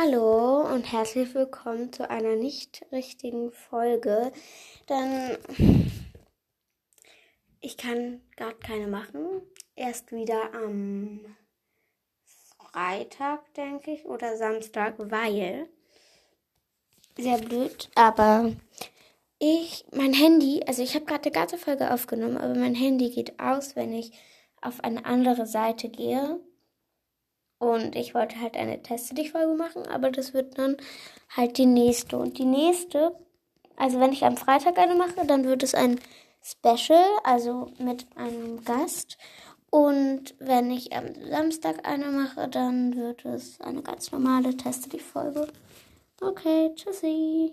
Hallo und herzlich willkommen zu einer nicht richtigen Folge. Denn ich kann gerade keine machen. Erst wieder am Freitag, denke ich, oder Samstag, weil sehr blöd, aber ich, mein Handy, also ich habe gerade eine ganze Folge aufgenommen, aber mein Handy geht aus, wenn ich auf eine andere Seite gehe. Und ich wollte halt eine Teste dich Folge machen, aber das wird dann halt die nächste. Und die nächste, also wenn ich am Freitag eine mache, dann wird es ein Special, also mit einem Gast. Und wenn ich am Samstag eine mache, dann wird es eine ganz normale Teste dich Folge. Okay, tschüssi.